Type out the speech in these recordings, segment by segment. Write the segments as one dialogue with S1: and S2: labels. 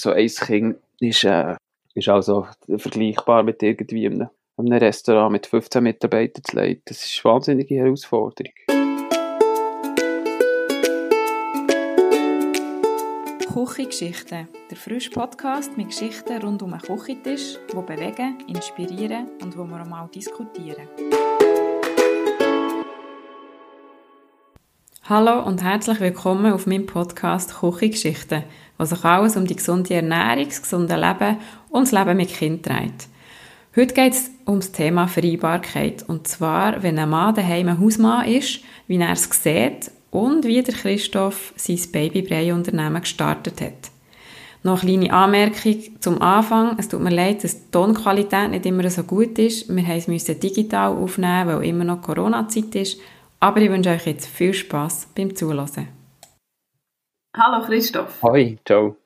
S1: so ein Kind ist, äh, ist also vergleichbar mit irgendwie einem, einem Restaurant mit 15 Mitarbeitern zu leiten. Das ist eine wahnsinnige Herausforderung.
S2: Küchengeschichten, der frische Podcast mit Geschichten rund um einen Küchentisch, die bewegen, inspirieren und wo wir auch mal diskutieren. Hallo und herzlich willkommen auf meinem Podcast Küchengeschichten, wo sich alles um die gesunde Ernährung, das gesunde Leben und das Leben mit Kind dreht. Heute geht es um das Thema Vereinbarkeit. Und zwar, wenn ein Mann daheim ein Hausmann ist, wie er es sieht und wie der Christoph sein Babybrei-Unternehmen gestartet hat. Noch eine kleine Anmerkung zum Anfang. Es tut mir leid, dass die Tonqualität nicht immer so gut ist. Wir mussten es digital aufnehmen, weil immer noch Corona-Zeit ist. Aber ich wünsche euch jetzt viel Spass beim Zuhören.
S3: Hallo Christoph.
S1: Hoi, ciao.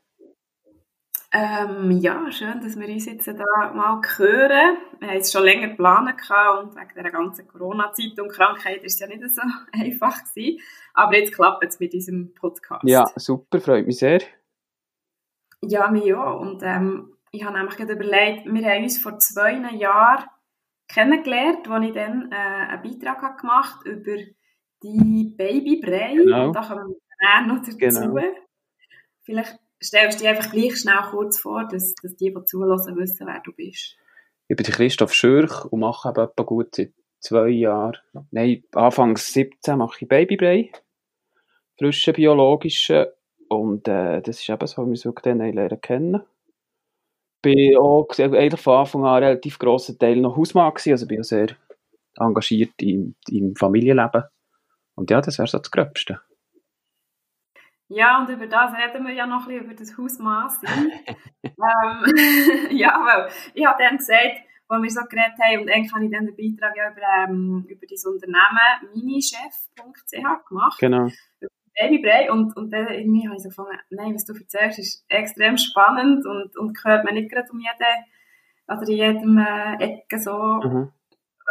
S3: Ähm, ja, schön, dass wir uns jetzt da mal hören. Wir haben es schon länger geplant und wegen der ganzen Corona-Zeit und Krankheit ist es ja nicht so einfach gewesen. Aber jetzt klappt es mit diesem Podcast.
S1: Ja, super, freut mich sehr.
S3: Ja, mir auch. Und ähm, ich habe nämlich gerade überlegt, wir haben uns vor zwei Jahren kennengelernt, als ich dann äh, einen Beitrag habe gemacht über die Babybrei.
S1: Genau.
S3: Und da kommen wir dann noch dazu.
S1: Genau.
S3: Vielleicht stellst du dich einfach gleich schnell kurz vor, dass, dass die, die zulassen, wissen, wer du bist.
S1: Ich bin Christoph Schürch und mache eben etwa gut seit zwei Jahren, nein, Anfangs 17 mache ich Babybrei, frischen biologischen und äh, das ist eben so, wie wir es wirklich dann lernen kennen. Bin auch eigentlich von Anfang an relativ grossen Teil noch Hausmann gewesen, also bin auch sehr engagiert im, im Familienleben. Und ja, das wäre so das Gröbste.
S3: Ja, und über das reden wir ja noch ein bisschen, über das Hausmaß. ähm, ja, weil ich habe dann gesagt, als wir so geredet haben, und eigentlich habe ich dann den Beitrag ja über, ähm, über dein Unternehmen minichef.ch gemacht.
S1: Genau.
S3: Babybrei und, und dann irgendwie habe ich so gefunden, nein, was du erzählst, ist extrem spannend und, und gehört mir nicht gerade um jede, oder in jedem äh, Ecke so,
S1: Mhm.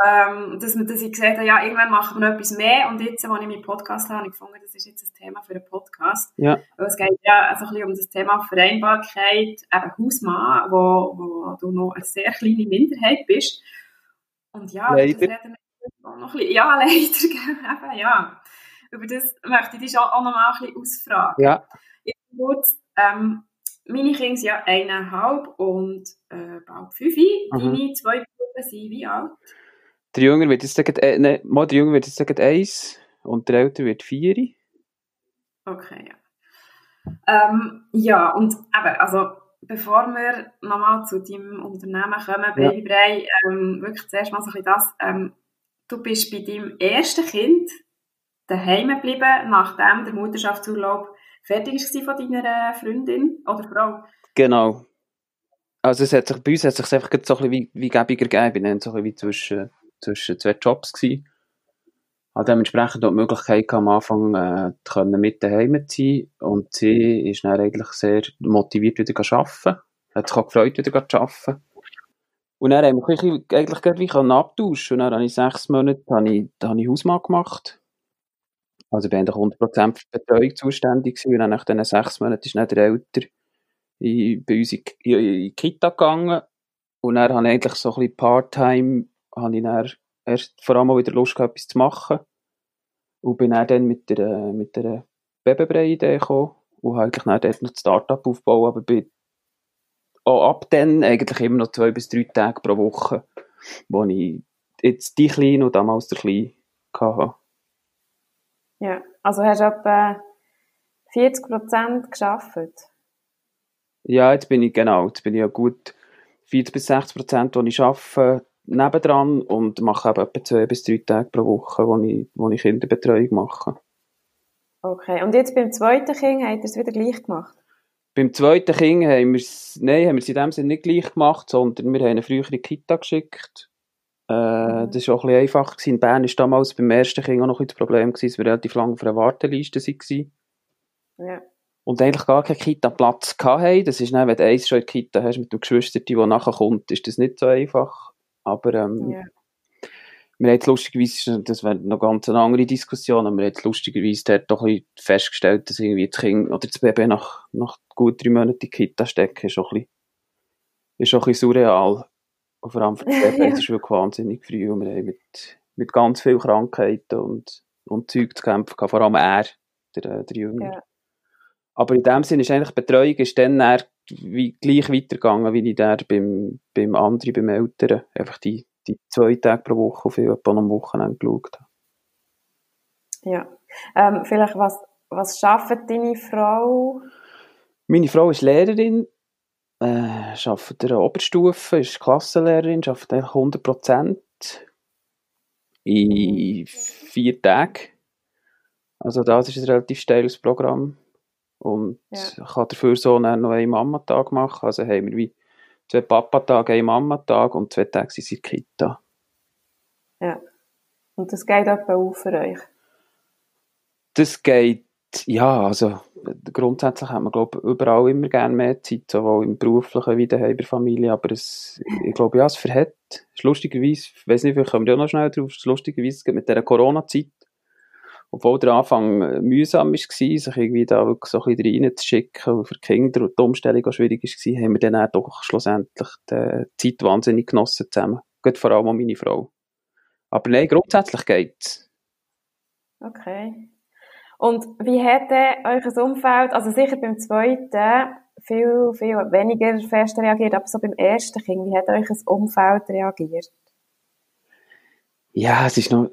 S3: ähm, dass, man, dass ich gesagt habe, ja, irgendwann machen wir noch etwas mehr und jetzt, als ich meinen Podcast habe, habe ich gefunden, das ist jetzt ein Thema für einen Podcast.
S1: Ja.
S3: Weil es geht ja also ein bisschen um das Thema Vereinbarkeit, eben Hausmann, wo, wo du noch eine sehr kleine Minderheit bist. Und ja,
S1: Leider.
S3: das reden wir noch ein bisschen, ja, leider, eben, ja. Über das möchte ich dich auch noch mal ein bisschen ausfragen.
S1: Ja,
S3: Ich kurz, ähm, meine Kinder sind ja eineinhalb und äh, bald fünf.
S1: Mhm.
S3: Deine zwei Brüder sind wie alt?
S1: der Jünger wird jetzt sagen, äh, nein, mal, der Jünger wird jetzt sagen eins und der Ältere wird vier.
S3: Okay, ja. Ähm, ja, und eben, also bevor wir nochmal zu deinem Unternehmen kommen, Babybrei, ähm, wirklich zuerst mal so ein bisschen das, ähm, du bist bei deinem ersten Kind daheim geblieben, nachdem der Mutterschaftsurlaub fertig war von deiner Freundin oder Frau.
S1: Genau. Also es hat sich, bei uns hat es sich einfach so ein bisschen wie, wie gäbiger gegeben. Bin dann so ein zwischen, zwischen zwei Jobs gewesen. Habe dementsprechend auch die Möglichkeit am Anfang äh, können mit daheim zu sein. Und sie ist dann eigentlich sehr motiviert wieder zu arbeiten. Hat sich auch gefreut, wieder zu arbeiten. Und dann haben wir eigentlich gerade wie abtauschen. Und dann habe ich sechs Monate habe ich, habe ich Hausmann gemacht. Also ich bin eigentlich 100% für die Betreuung zuständig gewesen. Und dann nach diesen sechs Monaten ist dann der Älter in, bei uns in, in, in Kita gegangen. Und dann habe ich eigentlich so ein bisschen Part-Time, habe ich dann erst vor allem mal wieder Lust gehabt, etwas zu machen. Und bin dann, mit der, äh, mit der Babybrei-Idee gekommen und habe eigentlich dann dort noch das Start-up aufbauen, aber bin auch ab dann eigentlich immer noch zwei bis drei Tage pro Woche, wo ich jetzt die Kleine und damals der Kleine hatte.
S4: Ja, also hast du etwa 40 Prozent geschafft.
S1: Ja, jetzt bin ich, genau, jetzt bin ich ja gut 40 bis 60 Prozent, wo ich arbeite, nebendran und mache eben etwa zwei bis drei Tage pro Woche, wo ich, wo ich Kinderbetreuung mache.
S4: Okay, und jetzt beim zweiten Kind habt ihr es wieder gleich gemacht?
S1: Beim zweiten Kind haben wir es, nein, haben wir es in dem Sinne nicht gleich gemacht, sondern wir haben eine frühere Kita geschickt. Äh. Das war auch ein bisschen einfach. Gewesen. In Bern war damals beim ersten Kind auch noch ein das Problem, gewesen, dass wir relativ lange auf einer Warteliste waren.
S4: Ja.
S1: Und eigentlich gar keinen Kita-Platz hatten. Das ist dann, wenn du eins schon in der Kita hast mit dem Geschwister, der nachher kommt, ist das nicht so einfach. Aber ähm,
S4: Ja.
S1: wir haben jetzt lustigerweise, das wäre noch ganz eine andere Diskussion, aber wir haben jetzt lustigerweise dort doch ein festgestellt, dass irgendwie das Kind oder das Baby nach, nach gut drei Monaten in die Kita stecken, ist auch ein bisschen, ist auch ein bisschen surreal. Und vor allem für das Baby ist es wirklich wahnsinnig früh und wir haben mit, mit ganz vielen Krankheiten und, und Zeug zu kämpfen gehabt, vor allem er, der, der Jünger.
S3: Ja.
S1: Aber in dem Sinne ist eigentlich die Betreuung ist dann eher wie, gleich weitergegangen, wie ich der beim, beim anderen, beim Älteren, einfach die, die zwei Tage pro Woche auf etwa am Wochenende geschaut habe.
S3: Ja. Ähm, vielleicht, was, was schafft deine Frau?
S1: Meine Frau ist Lehrerin, äh, arbeitet in der Oberstufe, ist Klassenlehrerin, arbeitet eigentlich 100 Prozent in vier Tagen. Also das ist ein relativ steiles Programm. Und
S3: Ja.
S1: kann dafür so noch einen Mamatag machen. Also haben wir wie zwei Papatage, einen Mamatag und zwei Tage sind sie in der Kita.
S3: Ja. Und das geht etwa auf für euch.
S1: Das geht, ja, also grundsätzlich hat man, glaube ich, überall immer gerne mehr Zeit, sowohl im beruflichen wie bei der Familie, aber es, ich glaube, ja, es verhält. Es lustigerweise, ich weiß nicht, vielleicht kommen wir ja noch schnell drauf, es lustigerweise es geht mit dieser Corona-Zeit, obwohl der Anfang äh, mühsam war, sich irgendwie da wirklich so ein bisschen reinzuschicken und für die Kinder und die Umstellung auch schwierig war, haben wir dann auch doch schlussendlich die Zeit wahnsinnig genossen zusammen. Geht vor allem auch meine Frau. Aber nein, grundsätzlich geht's.
S3: Okay. Und wie hat euch das Umfeld, also sicher beim zweiten, viel, viel weniger fest reagiert, aber so beim ersten Kind, wie hat euch das Umfeld reagiert?
S1: Ja, es ist noch,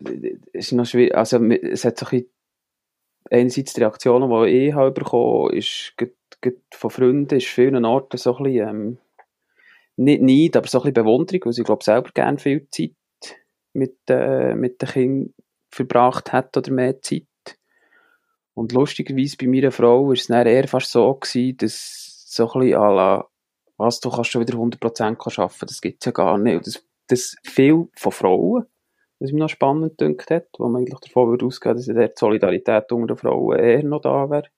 S1: es ist noch schwierig. Also, es hat so ein bisschen, einerseits die Reaktionen, die ich habe bekommen, ist, gerade- gerade von Freunden, ist vielen Orten so ein bisschen, ähm, nicht Neid, aber so ein bisschen Bewunderung, weil sie, glaube ich, selber gerne viel Zeit mit, äh, mit den Kindern verbracht hat oder mehr Zeit. Und lustigerweise bei meiner Frau ist es dann eher fast so gewesen, dass so ein bisschen à la, was, du kannst schon wieder 100% arbeiten, das gibt's ja gar nicht. Und das, das viel von Frauen, was mich noch spannend gedacht hat, wo man eigentlich davon würde ausgehen, dass die Solidarität unter den Frauen eher noch da wäre.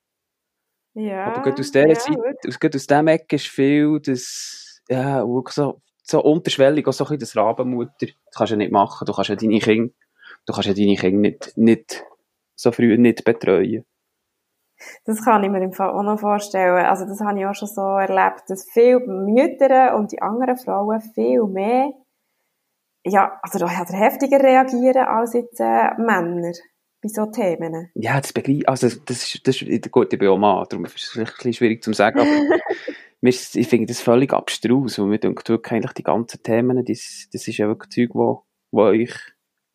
S3: Ja.
S1: Aber gerade aus dieser
S3: ja,
S1: Seite, aus, gerade aus diesem Eck ist viel, das, ja, so, so unterschwellig, auch so ein bisschen das Rabenmutter, das kannst du ja nicht machen, du kannst ja deine Kinder, du kannst ja deine Kinder nicht, nicht so früh nicht betreuen.
S3: Das kann ich mir im Fall auch noch vorstellen. Also das habe ich auch schon so erlebt, dass viele Mütter und die anderen Frauen viel mehr, ja, also oder heftiger reagieren als jetzt äh, Männer bei so Themen.
S1: Ja, das begreife also das ist, das ist, gut, ich bin auch Mann, darum ist es vielleicht ein bisschen schwierig zu sagen, aber ich finde das völlig abstrus, weil mir denkt wirklich eigentlich die ganzen Themen, das, das ist ja wirklich Zeug, wo, wo euch,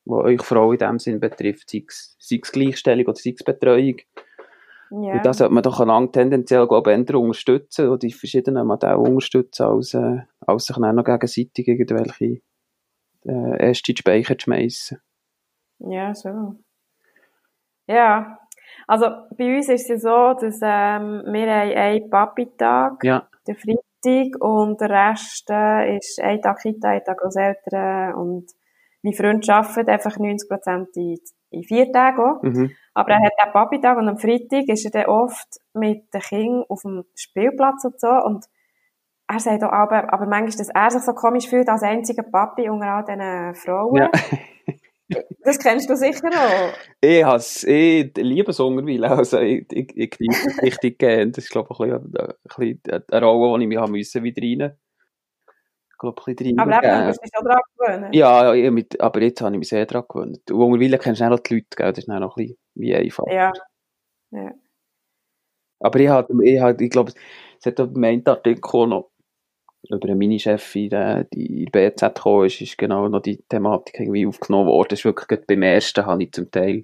S1: wo euch Frau in dem Sinn betrifft, sei es, sei es Gleichstellung oder sei es Betreuung.
S3: Ja.
S1: Und das sollte man doch einander tendenziell, glaube ich, eher unterstützen oder die verschiedenen Modelle unterstützen, als, äh, als sich dann noch gegenseitig irgendwelche äh, erste in die Speicher zu schmeissen.
S3: Ja, so. Ja, also bei uns ist es ja so, dass ähm, wir haben einen Papi-Tag,
S1: Ja,
S3: der Freitag, und der Rest äh, ist ein Tag Kita, ein Tag Großeltern und mein Freund arbeitet einfach 90% in, in vier Tagen auch.
S1: mhm.
S3: Aber er hat auch Papi-Tag und am Freitag ist er dann oft mit den Kindern auf dem Spielplatz und so und er sagt auch aber, aber manchmal, dass er sich so komisch fühlt als einziger Papi unter all diesen Frauen.
S1: Ja.
S3: Das kennst du sicher auch.
S1: Ich, has, ich liebe es mittlerweile. Also, ich, ich, ich genieße es richtig gerne. Das ist, glaube ich, ein bisschen, ein bisschen eine Rolle, die ich mich wieder rein. Ich glaube, ein bisschen
S3: Aber eben, du musst dich schon dran gewöhnen.
S1: Ja, ja, mit, aber jetzt habe ich mich sehr daran gewöhnt. Und mittlerweile kennst du auch die Leute, gell? das ist dann noch ein bisschen wie einfach.
S3: Ja.
S1: Aber ich, habe, ich, habe, ich glaube, es hat auch einen Artikel noch über eine Minichefin, die in der BZ gekommen ist, ist genau noch die Thematik irgendwie aufgenommen worden. Das ist wirklich beim ersten habe ich zum Teil,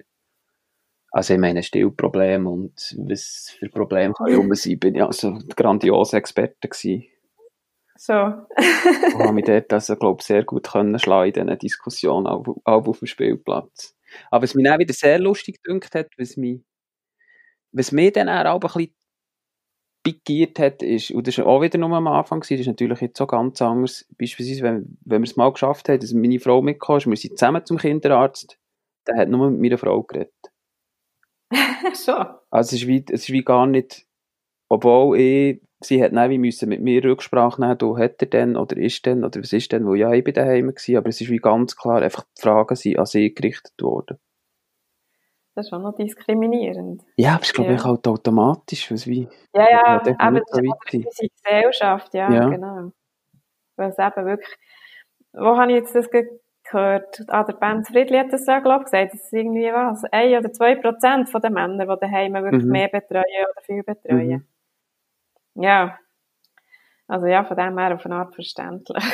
S1: also ich meine Stillproblem und was für Probleme kann ich rum sein, bin ich also ein grandioser Experte gewesen.
S3: So.
S1: Und habe mich dort also, glaube ich, sehr gut können schlagen in diesen Diskussionen, auch, auch auf dem Spielplatz. Aber was mich dann wieder sehr lustig gedünkt hat, was mich, was mich dann auch ein bisschen pikiert hat, ist, und das war auch wieder nur am Anfang, das ist natürlich jetzt so ganz anders, beispielsweise, wenn, wenn wir es mal geschafft haben, dass meine Frau mitgekommen ist, wir sind zusammen zum Kinderarzt, dann hat nur mit meiner Frau geredet.
S3: so.
S1: Also es ist wie, es ist wie gar nicht, obwohl ich, sie hat dann wie müssen mit mir Rücksprache nehmen, du hat er denn, oder ist denn, oder was ist denn, wo ja, ich bin daheim gewesen, aber es ist wie ganz klar, einfach die Fragen sind an sie gerichtet worden.
S3: Das ist schon noch diskriminierend.
S1: Ja, aber ich glaube
S3: Ja.
S1: ich halt automatisch, was wie,
S3: Ja, ja, aber das
S1: so
S3: ist unsere Gesellschaft, ja,
S1: Ja.
S3: genau. Weil es eben wirklich, wo habe ich jetzt das ge- gehört? Ah, der Ben Friedli hat das ja, glaube ich, gesagt, dass es irgendwie was, ein oder zwei Prozent von den Männern, die daheim wirklich
S1: Mhm.
S3: mehr betreuen oder viel betreuen. Ja. Also ja, von dem her auf eine Art verständlich.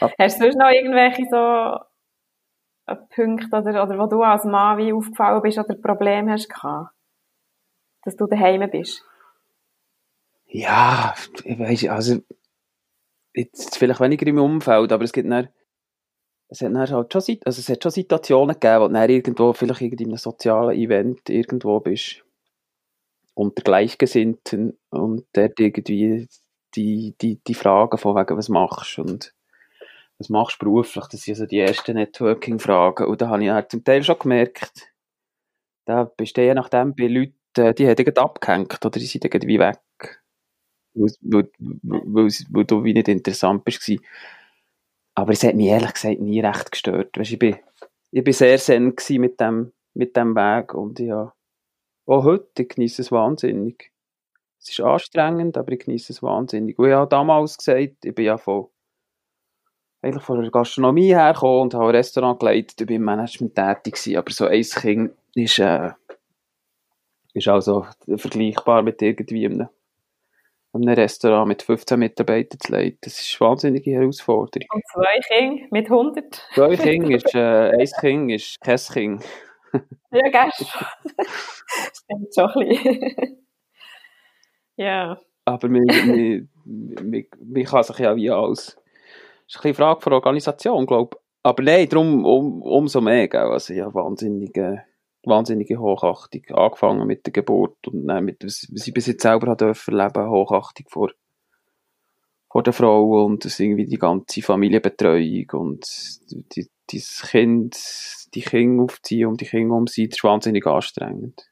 S1: Ab-
S3: Hast du sonst noch irgendwelche so äh, Punkte oder, oder wo du als Mann wie aufgefallen bist oder Probleme hast gehabt? Dass du daheim bist?
S1: Ja, ich weiß also jetzt vielleicht weniger im Umfeld, aber es gibt dann, es hat dann halt schon, also es hat schon Situationen gegeben, wo du dann irgendwo, vielleicht irgendwie in einem sozialen Event irgendwo bist, unter Gleichgesinnten und dort irgendwie die, die, die Fragen von wegen, was machst du und was machst du beruflich, das sind so die ersten Networking-Fragen und da habe ich zum Teil schon gemerkt, da bist du je nachdem bei Leuten, äh, die haben abgehängt oder die sind irgendwie weg weil, du wie nicht interessant bist. gewesen. Aber es hat mich ehrlich gesagt nie recht gestört. Weißt, ich, bin, ich bin sehr zen mit dem, mit dem Weg und ja, auch heute, ich genieße es wahnsinnig. Es ist anstrengend, aber ich genieße es wahnsinnig. Und ich habe damals gesagt, ich bin ja von, eigentlich von der Gastronomie hergekommen und habe ein Restaurant geleitet, ich bin im Management tätig gewesen, aber so ein Kind ist, äh, ist also vergleichbar mit irgendwie einem einem Restaurant mit 15 Mitarbeitern zu leiten. Das ist eine wahnsinnige Herausforderung.
S3: Und zwei Kinder mit 100?
S1: Zwei Kinder ist, äh, ein Kind ist kein Kind.
S3: Ja, ein bisschen. ja.
S1: Aber man, man, man, man kann sich ja wie alles... Das ist Frage von Organisation, glaube ich. Aber nein, darum um, umso mehr? Also ja, wahnsinnige, wahnsinnige Hochachtung. Angefangen mit der Geburt und dann mit, was, ich bis jetzt selber dürfen erleben, Hochachtung vor, vor der Frau und irgendwie die ganze Familienbetreuung und dieses Kind, die Kinder aufziehen und die Kinder umziehen, das ist wahnsinnig anstrengend.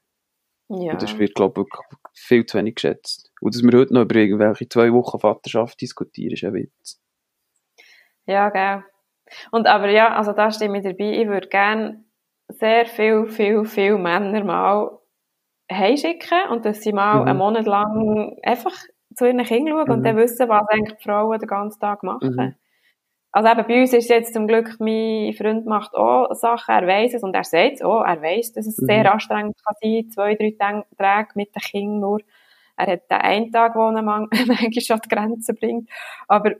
S3: Ja.
S1: Und das wird, glaube ich, viel zu wenig geschätzt. Und dass wir heute noch über irgendwelche zwei Wochen Vaterschaft diskutieren, ist ein Witz.
S3: Ja, gell. Und aber ja, also da stimme ich dabei. Ich würde gerne sehr viel, viel, viel Männer mal heimschicken und dass sie mal
S1: Mhm.
S3: einen Monat lang einfach zu ihren Kindern schauen und
S1: Mhm.
S3: dann wissen, was eigentlich die Frauen den ganzen Tag machen.
S1: Mhm.
S3: Also eben bei uns ist jetzt zum Glück, mein Freund macht auch Sachen, er weiss es und er sagt es auch, er weiss, dass es
S1: Mhm.
S3: sehr anstrengend kann sein, zwei, drei Tag- Tage mit den Kindern nur. Er hat den einen Tag, wo er man- manchmal an die Grenzen bringt. Aber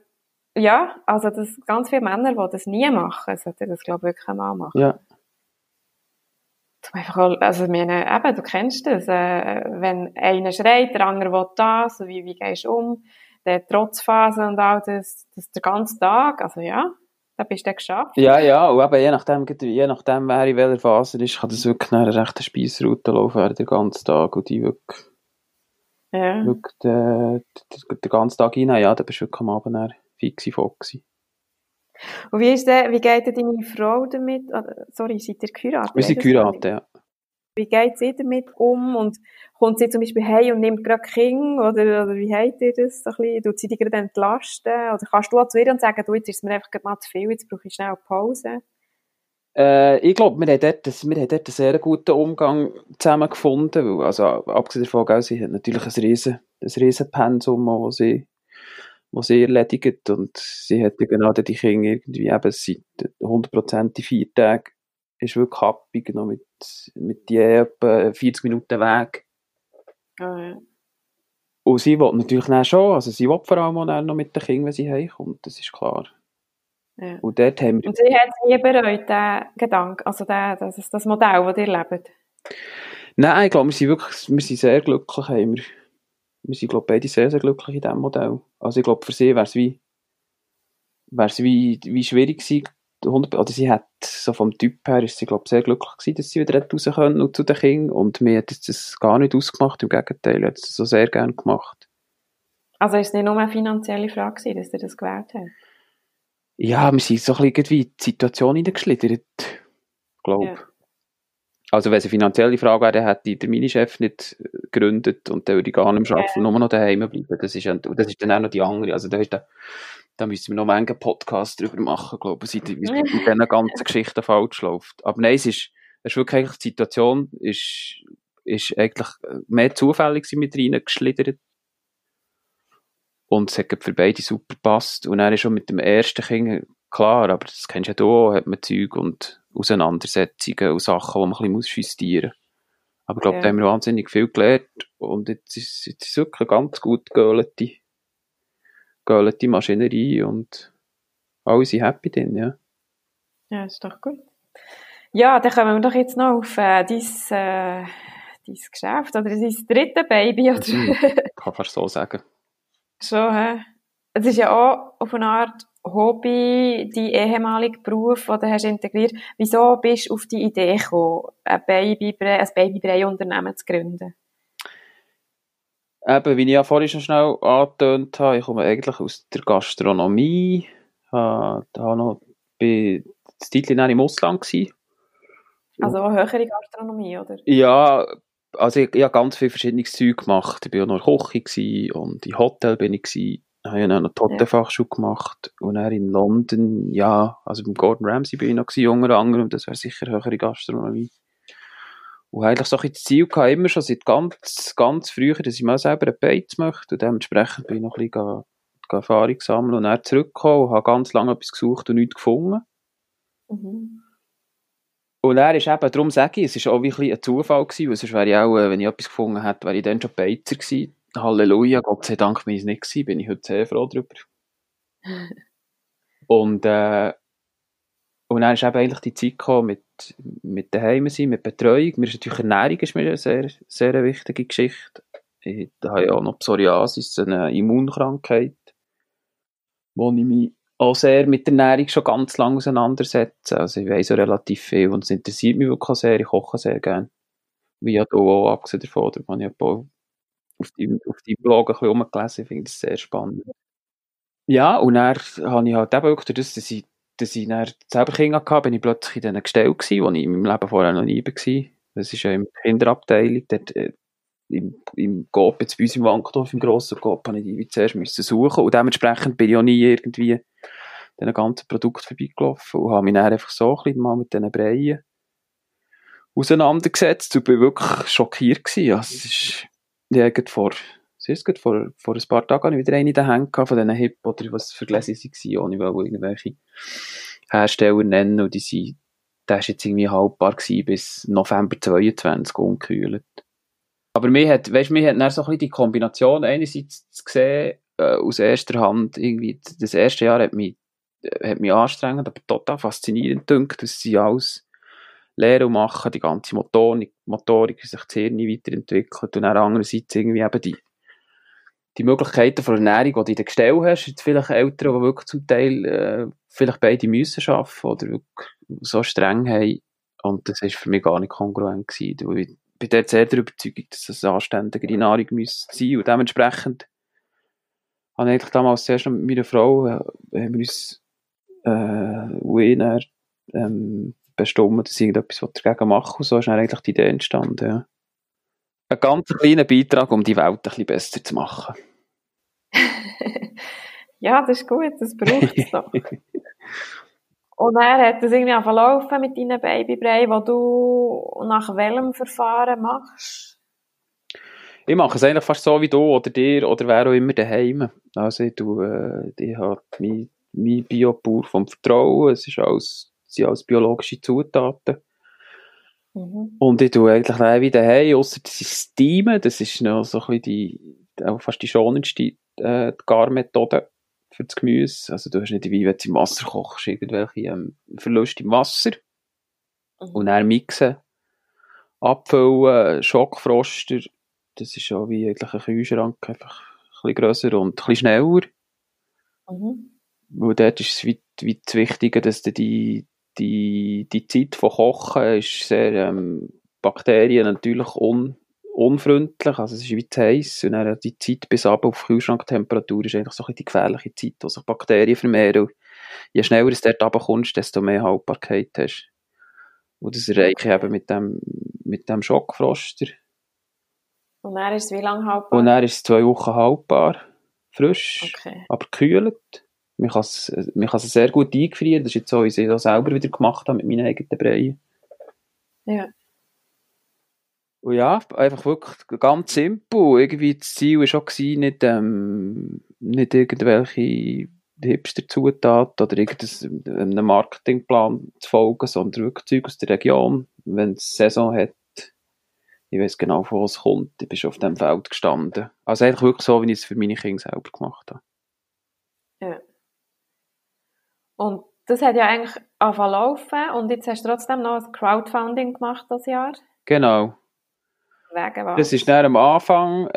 S3: ja, also das, ganz viele Männer, die das nie machen, sollten das, glaube ich, wirklich einmal machen.
S1: Ja.
S3: Zum einfach, auch- also, meine, eben, du kennst das, äh, wenn einer schreit, der andere will das, wie, wie gehst du um, der Trotzphase und all das, das der ganze Tag, also ja, da bist du geschafft.
S1: Ja, ja, und eben, je nachdem, je nachdem, wer in welcher Phase ist, kann das wirklich eine rechte Speisroute laufen den ganzen Tag und die wirklich,
S3: Ja.
S1: wirklich den, den, den ganzen Tag rein, ja, da bist du wirklich am Abend dann fix im Fokus.
S3: Und wie ist der, wie geht denn deine Frau damit, sorry, seid ihr geheiratet?
S1: Wir sind geheiratet, ja.
S3: Wie geht sie damit um? Und kommt sie zum Beispiel heim und nimmt gerade Kinder? Oder, oder wie habt ihr das? So ein bisschen? Tut sie dich gerade entlasten? Oder kannst du auch zu ihr und sagen, du, jetzt ist es mir einfach gerade mal zu viel, jetzt brauche ich schnell eine Pause?
S1: Äh, ich glaube, wir haben dort, wir haben dort einen sehr guten Umgang zusammen gefunden, weil, also, abgesehen davon, gell, sie hat natürlich ein riesen, riesen Pensum, das sie, sie erledigt und sie hat genau die Kinder irgendwie eben seit 100% die vier Tage ist wirklich happy, genau mit, mit je etwa 40 Minuten Weg.
S3: Ah, ja.
S1: Und sie will natürlich dann schon, also sie will vor allem auch noch mit den Kindern, wenn sie heimkommt, das ist klar.
S3: Ja.
S1: Und dort haben wir
S3: Und sie hat es nie bereut, den Gedanken, also den, das, das Modell, das ihr lebt.
S1: Nein, ich glaube, wir sind wirklich, wir sind sehr glücklich. Haben wir, wir sind, glaube beide sehr, sehr glücklich in diesem Modell. Also ich glaube, für sie wäre es wie, wär's wie, wie schwierig gewesen, 100, oder sie hat, so vom Typ her, ist sie, glaube sehr glücklich gewesen, dass sie wieder raus können und zu den Kindern. Und mir hat das gar nicht ausgemacht, im Gegenteil, hat es so sehr gerne gemacht.
S3: Also ist es nicht nur eine finanzielle Frage gewesen, dass ihr das gewählt habt?
S1: Ja, wir sind so ein bisschen in die Situation hineingeschlittert, glaube
S3: Ja.
S1: Also wenn es eine finanzielle Frage wäre, dann hätte der Minichef nicht gegründet und dann würde ich gar nicht mehr arbeiten, nur noch daheim bleiben. Das ist, das ist dann auch noch die andere. Also da, ist da, da müssen wir noch einen Podcast drüber machen, glaube ich, wie es mit diesen ganzen Geschichten falsch läuft. Aber nein, es ist, es ist wirklich die Situation ist, ist eigentlich mehr zufällig mit reingeschlittert. Und es hat für beide super gepasst. Und er ist schon mit dem ersten Kind, klar, aber das kennst du ja du, hat man Zeug und Auseinandersetzungen und Sachen, die man ein bisschen justieren muss. Aber ich glaube, ja. da haben wir wahnsinnig viel gelernt und jetzt ist, jetzt ist wirklich eine ganz gut geölte, geölte Maschinerie und alle sind happy drin, ja.
S3: Ja, ist doch gut. Ja, dann kommen wir doch jetzt noch auf äh, dein, äh, dein Geschäft oder dein dritte Baby. Oder?
S1: Ich kann fast so sagen.
S3: Schon, hä? Es ist ja auch auf eine Art Hobby, dein ehemaliger Beruf, den du hast integriert. Wieso bist du auf die Idee gekommen, ein Babybrei, ein Babybrei-Unternehmen zu gründen?
S1: Eben, wie ich ja vorhin schon schnell angetönt habe, ich komme eigentlich aus der Gastronomie, habe, habe noch bei das Titel im Ausland gewesen.
S3: Also auch höhere Gastronomie, oder?
S1: Ja, also ich, ich habe ganz viel verschiedenes Zeug gemacht. Ich war auch noch in Küche und im Hotel bin ich gewesen habe ich dann noch die Hotelfachschule ja. gemacht und dann in London, ja, also beim Gordon Ramsay bin ich noch gewesen, unter anderem, das wäre sicher höhere Gastronomie. Und eigentlich so ein das Ziel gehabt, immer schon seit ganz, ganz früher, dass ich mal selber ein Beiz möchte und dementsprechend bin ich noch ein bisschen Erfahrung sammeln und dann zurückgekommen und habe ganz lange etwas gesucht und nichts gefunden. Mhm. Und er ist eben, darum sage ich, es war auch ein, ein Zufall gewesen, weil sonst wäre ich auch, äh, wenn ich etwas gefunden hätte, wäre ich dann schon Beizer gewesen. Halleluja, Gott sei Dank bin ich es nicht gewesen, bin ich heute sehr froh darüber. und, äh, und dann ist eigentlich die Zeit gekommen mit, mit daheim sein, mit Betreuung. Mir ist natürlich Ernährung ist mir eine sehr, sehr wichtige Geschichte. Ich habe ja auch noch Psoriasis, eine Immunkrankheit, wo ich mich auch sehr mit der Ernährung schon ganz lange auseinandersetze. Also ich weiß auch relativ viel und es interessiert mich wirklich sehr. Ich koche sehr gerne. Wie ja auch, abgesehen davon, da habe ich auch auf deinem, auf Blog ein bisschen rumgelesen. Ich finde das sehr spannend. Ja, und dann habe ich halt eben wirklich, dass ich, dass ich dann selber Kinder hatte, bin ich plötzlich in diesen Gestell gewesen, wo ich in meinem Leben vorher noch nie war. Das ist ja der Kinderabteilung, dort, äh, im, im Coop, jetzt bei uns im Wankdorf, im grossen Coop, habe ich die zuerst müssen suchen und dementsprechend bin ich auch nie irgendwie diesen ganzen Produkt vorbeigelaufen und habe mich dann einfach so ein mal mit diesen Breien auseinandergesetzt und bin wirklich schockiert gewesen. Also, es ist, ja, vor, siehst vor, vor ein paar Tagen habe ich wieder eine in den Händen von diesen Hip oder was für Gläser sie waren, ohne irgendwelche Hersteller nennen und die sind, der ist jetzt irgendwie haltbar bis November 22 ungekühlt. Aber mir hat, weißt, mir hat dann so ein bisschen die Kombination einerseits zu sehen, äh, aus erster Hand, irgendwie, das erste Jahr hat mich, hat mich anstrengend, aber total faszinierend dünkt, dass sie alles Lehren machen, die ganze Motorik, Motorik sich das Hirn weiterentwickelt und dann andererseits irgendwie eben die, die Möglichkeiten von Ernährung, die du in den Gestell hast, jetzt vielleicht Eltern, die wirklich zum Teil äh, vielleicht beide müssen arbeiten oder so streng haben und das ist für mich gar nicht kongruent gewesen, weil ich bin dort sehr der Überzeugung, dass das eine anständigere Nahrung müsste sein und dementsprechend habe ich eigentlich damals zuerst mit meiner Frau äh, haben wir uns äh, und ähm, bestimmen, dass ich irgendetwas dagegen machen will. so ist dann eigentlich die Idee entstanden. Ja. Ein ganz kleiner Beitrag, um die Welt ein bisschen besser zu machen.
S3: ja, das ist gut, das braucht es doch. Und er hat das irgendwie verlaufen mit deinen Babybrei, wo du nach welchem Verfahren machst?
S1: Ich mache es eigentlich fast so wie du oder dir oder wer auch immer daheim. Also ich, tue, äh, ich habe mein, mein Biopur vom Vertrauen, es ist alles sind als biologische Zutaten. Mhm. Und ich tue eigentlich auch wieder hey, außer das ist Steamen, das ist noch so ein bisschen die, fast die schonendste äh, Garmethode für das Gemüse. Also du hast nicht wie wenn du im Wasser kochst, irgendwelche ähm, Verluste im Wasser. Mhm. Und dann mixen, abfüllen, Schockfroster, das ist auch wie eigentlich ein Kühlschrank, einfach ein bisschen grösser und ein bisschen schneller. Mhm. Weil dort ist es wie, wie das Wichtige, dass du die, die, die Zeit von Kochen ist sehr ähm, Bakterien natürlich un, unfreundlich, also es ist wie zu heiß und dann die Zeit bis ab auf Kühlschranktemperatur ist eigentlich so ein die gefährliche Zeit, wo sich Bakterien vermehren. Und je schneller du dort runterkommst, desto mehr Haltbarkeit hast. Und das erreiche ich eben mit dem, mit dem Schockfroster.
S3: Und er ist es wie lange haltbar?
S1: Und er ist es zwei Wochen haltbar. Frisch,
S3: Okay.
S1: aber gekühlt. Man kann es, man kann es sehr gut eingefrieren. Das ist jetzt so, wie ich das selber wieder gemacht habe mit meinen eigenen Breien.
S3: Ja.
S1: Und ja, einfach wirklich ganz simpel. Irgendwie das Ziel war auch, gewesen, nicht, ähm, nicht irgendwelche Hipster-Zutaten oder irgendeinem Marketingplan zu folgen, sondern wirklich Zeug aus der Region. Wenn es Saison hat, ich weiß genau, von wo es kommt, ich bin schon auf dem Feld gestanden. Also eigentlich wirklich so, wie ich es für meine Kinder selber gemacht habe.
S3: Und das hat ja eigentlich angefangen laufen und jetzt hast du trotzdem noch ein Crowdfunding gemacht das Jahr.
S1: Genau.
S3: Wegen was?
S1: Das ist dann am Anfang,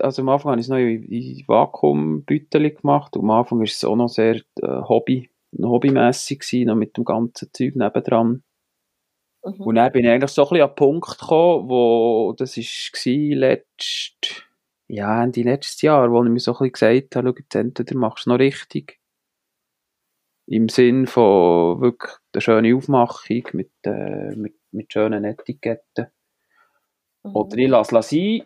S1: also am Anfang habe ich es noch in, in Vakuumbüteli gemacht und am Anfang war es auch noch sehr äh, Hobby, hobbymässig gewesen, noch mit dem ganzen Zeug nebendran.
S3: Mhm.
S1: Und dann bin ich eigentlich so ein bisschen an den Punkt gekommen, wo, das war letzt, ja, Ende letztes Jahr, wo ich mir so ein bisschen gesagt habe, schau, jetzt entweder machst du es noch richtig. Im Sinn von wirklich eine schöne Aufmachung mit, äh, mit, mit schönen Etiketten.
S3: Mhm.
S1: Oder ich lasse es sein.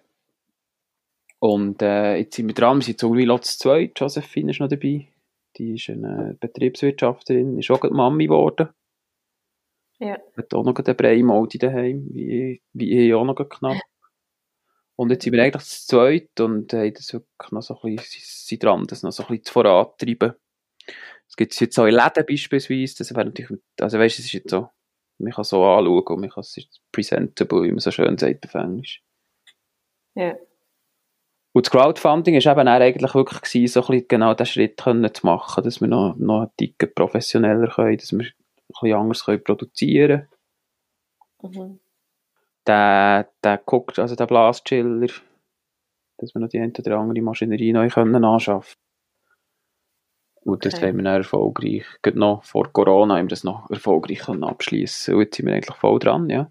S1: Und äh, jetzt sind wir dran, wir sind zu Lotz 2, Josephine ist noch dabei. Die ist eine Betriebswirtschafterin, ist auch Mami geworden.
S3: Ja.
S1: Hat auch noch eine Breimoldi daheim, wie, wie ich auch noch knapp. Und jetzt sind wir eigentlich zu zweit und haben das wirklich noch so ein bisschen, sind dran, das noch so ein bisschen voranzutreiben. Es gibt es jetzt auch in Läden beispielsweise, das wäre natürlich, also weißt du, es ist jetzt so, man kann so anschauen und man kann es ist presentable, wie man so schön sagt auf Englisch.
S3: Ja.
S1: Und das Crowdfunding war eben auch eigentlich wirklich gewesen, so ein bisschen genau diesen Schritt können zu machen, dass wir noch, noch einen Ticken professioneller können, dass wir ein bisschen anders können produzieren
S3: Mhm.
S1: Der, der guckt, also der Blaschiller, dass wir noch die eine oder andere Maschinerie neu können anschaffen Und das
S3: Okay.
S1: haben wir dann erfolgreich, gerade noch vor Corona haben wir das noch erfolgreich können abschliessen. Und jetzt sind wir eigentlich voll dran, ja.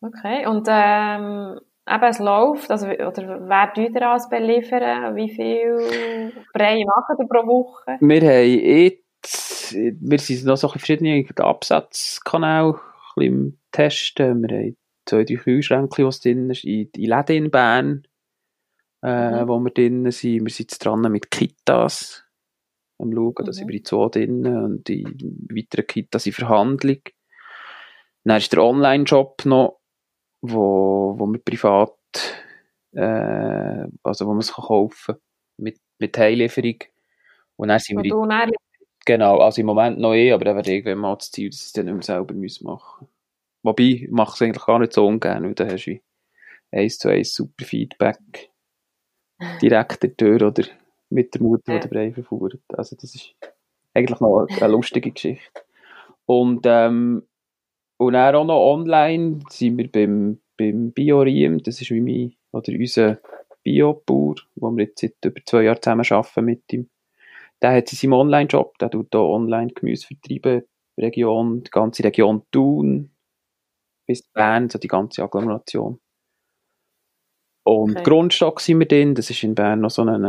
S3: Okay, und ähm, eben, es läuft, also, oder wer tut ihr alles beliefern? Wie viel Brei machen ihr pro Woche?
S1: Wir haben jetzt, wir sind noch so verschiedene Absatzkanäle ein bisschen im Testen. Wir haben zwei, drei Kühlschränke, was drin in, in Läden in Bern, äh,
S3: Mhm.
S1: wo wir drin sind. Wir sind jetzt dran mit Kitas am Schauen, da
S3: Mhm.
S1: sind wir in zwei drin und die weiteren Kitas in Verhandlung. Dann ist der Online-Shop noch, wo, wo wir privat, äh, also wo man es kann kaufen mit, mit Teillieferung. Und dann sind
S3: Und
S1: wir in
S3: dann,
S1: Genau, also im Moment noch eh, aber dann wäre irgendwann mal das Ziel, dass ich es dann nicht mehr selber müssen machen Wobei, ich mache es eigentlich gar nicht so ungern, weil dann hast du eins zu eins super Feedback direkt der Tür oder mit der Mutter,
S3: Ja.
S1: die den Brei verfuhrt. Also das ist eigentlich noch eine lustige Geschichte. Und, ähm, und dann auch noch online sind wir beim, beim Bioriem, das ist wie mein, oder unser Biobauer, wo wir jetzt seit über zwei Jahren zusammen arbeiten mit ihm. Der hat in seinem Online-Job, der tut hier online Gemüse vertreiben, Region, die ganze Region Thun bis Bern, so die ganze Agglomeration. Und
S3: Okay.
S1: Grundstock sind wir drin, das ist in Bern noch so ein,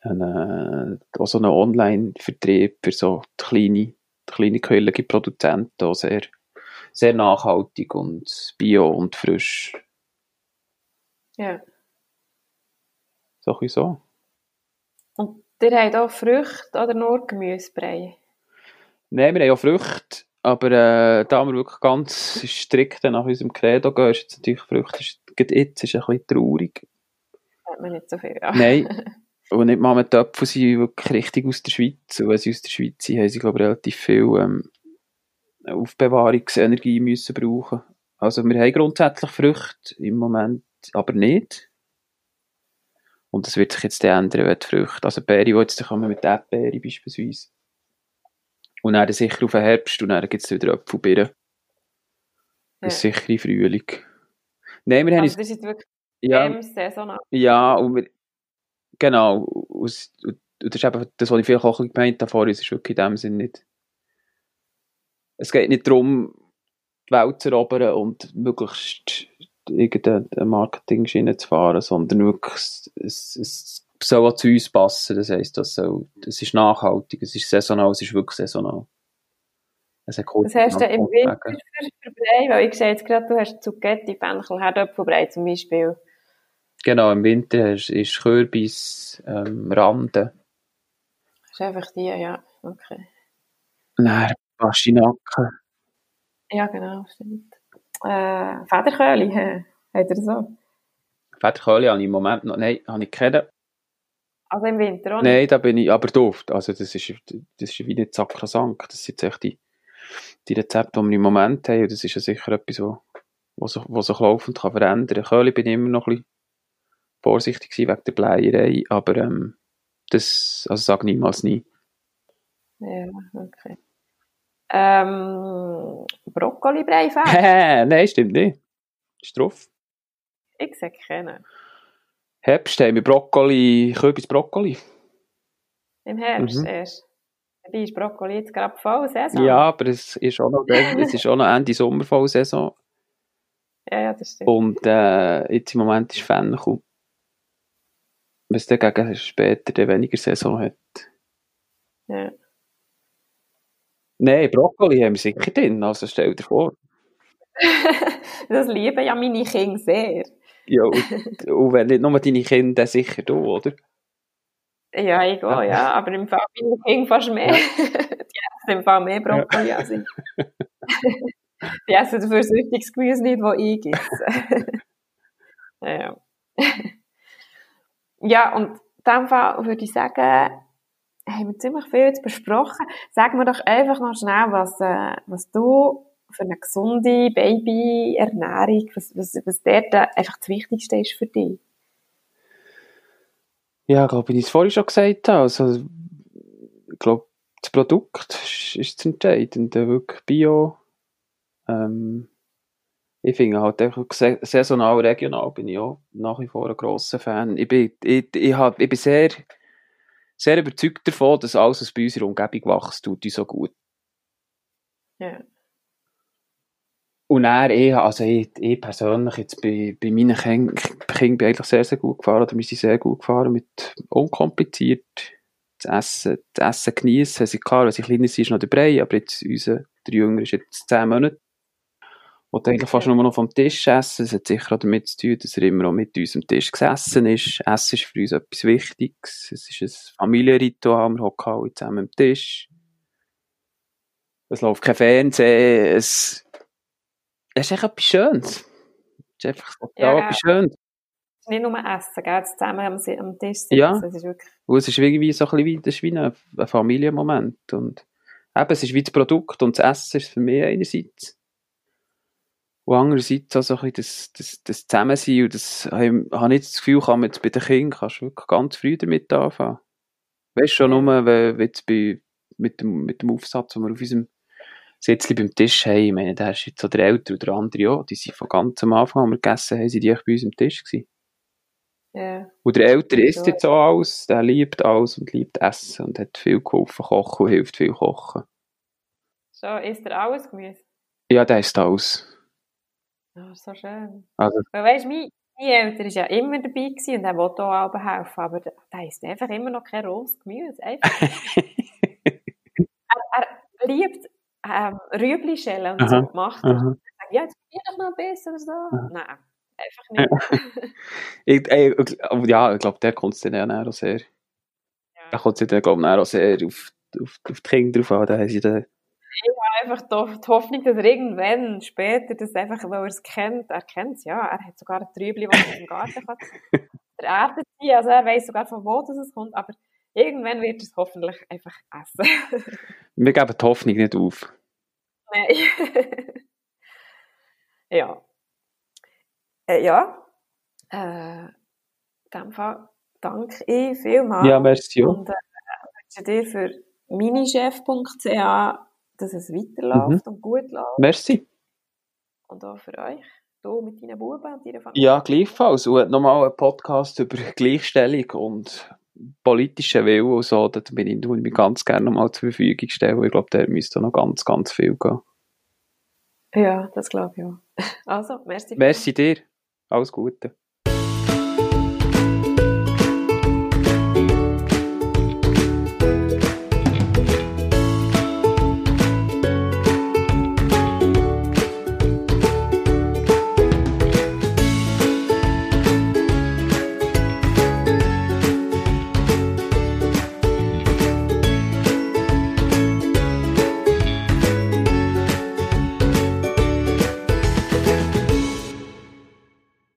S1: ein, auch so ein Online-Vertrieb für so kleine, kleine quirlige Produzenten, auch sehr, sehr nachhaltig und bio und frisch.
S3: ja.
S1: So ein so.
S3: Und ihr habt auch Früchte oder nur Gemüsebrei?
S1: Nein, wir haben auch Früchte, aber äh, da wir wirklich ganz strikt nach unserem Credo gehen, ist jetzt natürlich Früchte, ist, gerade jetzt ist ein bisschen traurig.
S3: Hat man nicht so viel, ja.
S1: Nein, und nicht mal mit Töpfen sind wirklich richtig aus der Schweiz. Und wenn sie aus der Schweiz sind, haben sie, glaube ich, relativ viel ähm, Aufbewahrungsenergie müssen brauchen. Also wir haben grundsätzlich Früchte im Moment, aber nicht. Und das wird sich jetzt ändern, wenn die Früchte, also Beere, die jetzt kommen mit Erdbeere beispielsweise. Und dann sicher auf den Herbst und dann gibt es wieder Apfelbeeren. Das ist sicher im Frühling. Nein, wir haben
S3: Also,
S1: uns,
S3: das ist wirklich
S1: ja,
S3: saisonal.
S1: ja, und wir, genau, aus, und das ist eben das, was ich vielleicht auch gemeint habe vorhin, es ist wirklich in dem Sinn nicht, es geht nicht darum, die Welt zu erobern und möglichst irgendeine Marketing-Schiene zu fahren, sondern wirklich, es, es, es soll auch zu uns passen, das heisst, das soll, es ist nachhaltig, es ist saisonal, es ist wirklich saisonal.
S3: Was hast du im Winter für, für Brei? Weil ich sehe jetzt gerade, du hast Zucchetti, Fenchel, Herdöpfelbrei zum Beispiel.
S1: Genau, im Winter ist, ist Kürbis, ähm, Rande,
S3: Das ist einfach die, ja. Okay.
S1: dann Pastinaken.
S3: Ja, genau, stimmt. Äh, Federköhli? Hat er so?
S1: Fettkörli habe ich im Moment noch, nein, habe ich keinen.
S3: Also im Winter auch
S1: Nein, da bin ich aber doof. Also das ist, das ist wie nicht sakrosankt. Das sind echt die, die Rezepte, die wir im Moment haben. Das ist ja sicher etwas, wo, wo, sich, wo sich laufend kann verändern kann. Köhli bin ich immer noch ein bisschen vorsichtig wegen der Bleierei. Aber ähm, das, also sag niemals nie.
S3: Ja, okay. Ähm, Brokkoli-Brei
S1: nein, stimmt nicht. Ist drauf.
S3: ich sehe keinen.
S1: Herbst haben wir Brokkoli, Kürbis Brokkoli.
S3: Im Herbst
S1: Mhm.
S3: erst. Dabei ist Brokkoli jetzt gerade voll Saison.
S1: Ja, aber es ist auch noch, es ist auch noch Ende Sommervollsaison.
S3: ja, ja, das stimmt.
S1: Und äh, jetzt im Moment ist Fenchel. Wenn es dann gegen später dann weniger Saison hat.
S3: Ja.
S1: Nein, Brokkoli haben wir sicher drin, also stell dir vor.
S3: das lieben ja meine Kinder sehr.
S1: Ja, und, und wenn nicht nur deine Kinder, dann sicher du, oder?
S3: Ja, ich auch, ja. Aber im Fall meine Kinder fast mehr. Die essen im Fall mehr Brokkoli als ich. Die essen dafür süchtiges Gemüse nicht, das ich esse. ja. ja, und in diesem Fall würde ich sagen, haben wir ziemlich viel jetzt besprochen. Sag mir doch einfach noch schnell, was, äh, was du für eine gesunde Babyernährung, was, was, was dort einfach das Wichtigste ist für dich.
S1: Ja, ich glaube, wie ich es vorhin schon gesagt habe, also, ich glaube, das Produkt ist, ist das Entscheidende, wirklich Bio. Ähm, ich finde halt einfach saisonal, regional bin ich auch nach wie vor ein grosser Fan. Ich bin, ich, ich, hab, ich bin sehr, sehr überzeugt davon, dass alles, was bei uns in der Umgebung wächst, tut uns so gut.
S3: Ja.
S1: Und er, ich, also ich, ich persönlich, jetzt bei, bei meinen Kindern, Kindern bin ich eigentlich sehr, sehr gut gefahren, oder wir sind sehr gut gefahren mit unkompliziert das Essen, das Essen genießen. Sie, klar, wenn sie kleiner sind, ist noch der Brei, aber jetzt unser, der Jüngere ist jetzt 10 Monate. Und eigentlich fast nur noch vom Tisch essen. Das hat sicher auch damit zu tun, dass er immer auch mit uns am Tisch gesessen ist. Essen ist für uns etwas Wichtiges. Es ist ein Familienritual, wir hocken alle zusammen am Tisch. Es läuft kein Fernsehen, es, es ist echt etwas Schönes. Es ist einfach so
S3: Ja,
S1: etwas Schönes.
S3: Nicht nur Essen, gell? zusammen am, am Tisch sitzen.
S1: Ja.
S3: Es ist wirklich,
S1: Und es ist irgendwie so ein bisschen wie, das ist wie ein, ein Familienmoment. Und eben, es ist wie das Produkt und das Essen ist für mich einerseits. Und andererseits auch so ein bisschen das, das, das Zusammensein. Und das habe ich habe nicht das Gefühl, kann man jetzt bei den Kindern kannst du wirklich ganz früh damit anfangen. Weißt du schon
S3: Ja.
S1: nur, wenn, wenn jetzt bei, mit, dem, mit dem Aufsatz, den wir auf unserem Sitzli beim Tisch haben, ich meine, da ist jetzt so der Ältere oder der andere auch, die sind von ganz am Anfang, als wir gegessen haben, sind die echt bei uns am Tisch gewesen.
S3: ja.
S1: Und der Ältere isst jetzt auch alles, der liebt alles und liebt Essen und hat viel geholfen kochen und hilft viel kochen.
S3: So, isst er alles Gemüse?
S1: Ja, der isst alles.
S3: Ja, so schön.
S1: Also,
S3: Weil weisst, mein, mein Eltern war ja immer dabei gewesen und er wollte auch helfen, aber der, der isst einfach immer noch kein rohes Gemüse. Einfach. er, er liebt ähm, Rüebli-Schellen und
S1: Aha,
S3: so gemacht. Und
S1: aha.
S3: ich ja, jetzt probier doch noch oder so.
S1: Aha.
S3: Nein, einfach nicht.
S1: ich, ich- ja, ich glaube, der kommt es dann auch sehr.
S3: Ja.
S1: kommt es dann, glaube ich, auch sehr auf, auf, auf die Kinder drauf an. Da sie dann,
S3: einfach die, Hoffnung, dass er irgendwann später das einfach, weil er es kennt, er kennt es, ja, er hat sogar ein Trübli, das er im Garten kann vererntet sein, also er weiß sogar von wo das es kommt, aber irgendwann wird er es hoffentlich einfach essen.
S1: wir geben die Hoffnung nicht auf.
S3: Nein. ja. Äh, ja. Äh, in dem Fall danke ich vielmals.
S1: Ja, merci.
S3: Und äh, wünsche dir für minichef.ch, dass es weiterläuft und gut läuft.
S1: Merci.
S3: Und auch für euch, du mit deinen Buben und deiner Familie.
S1: Ja, gleichfalls. Und nochmal ein Podcast über Gleichstellung und politische Willen und so, da bin ich, würde ich mich ganz gerne nochmal zur Verfügung stellen. Ich glaube, da müsste noch ganz, ganz viel gehen.
S3: Ja, das glaube ich auch. Also, merci.
S1: Merci dir. Alles Gute.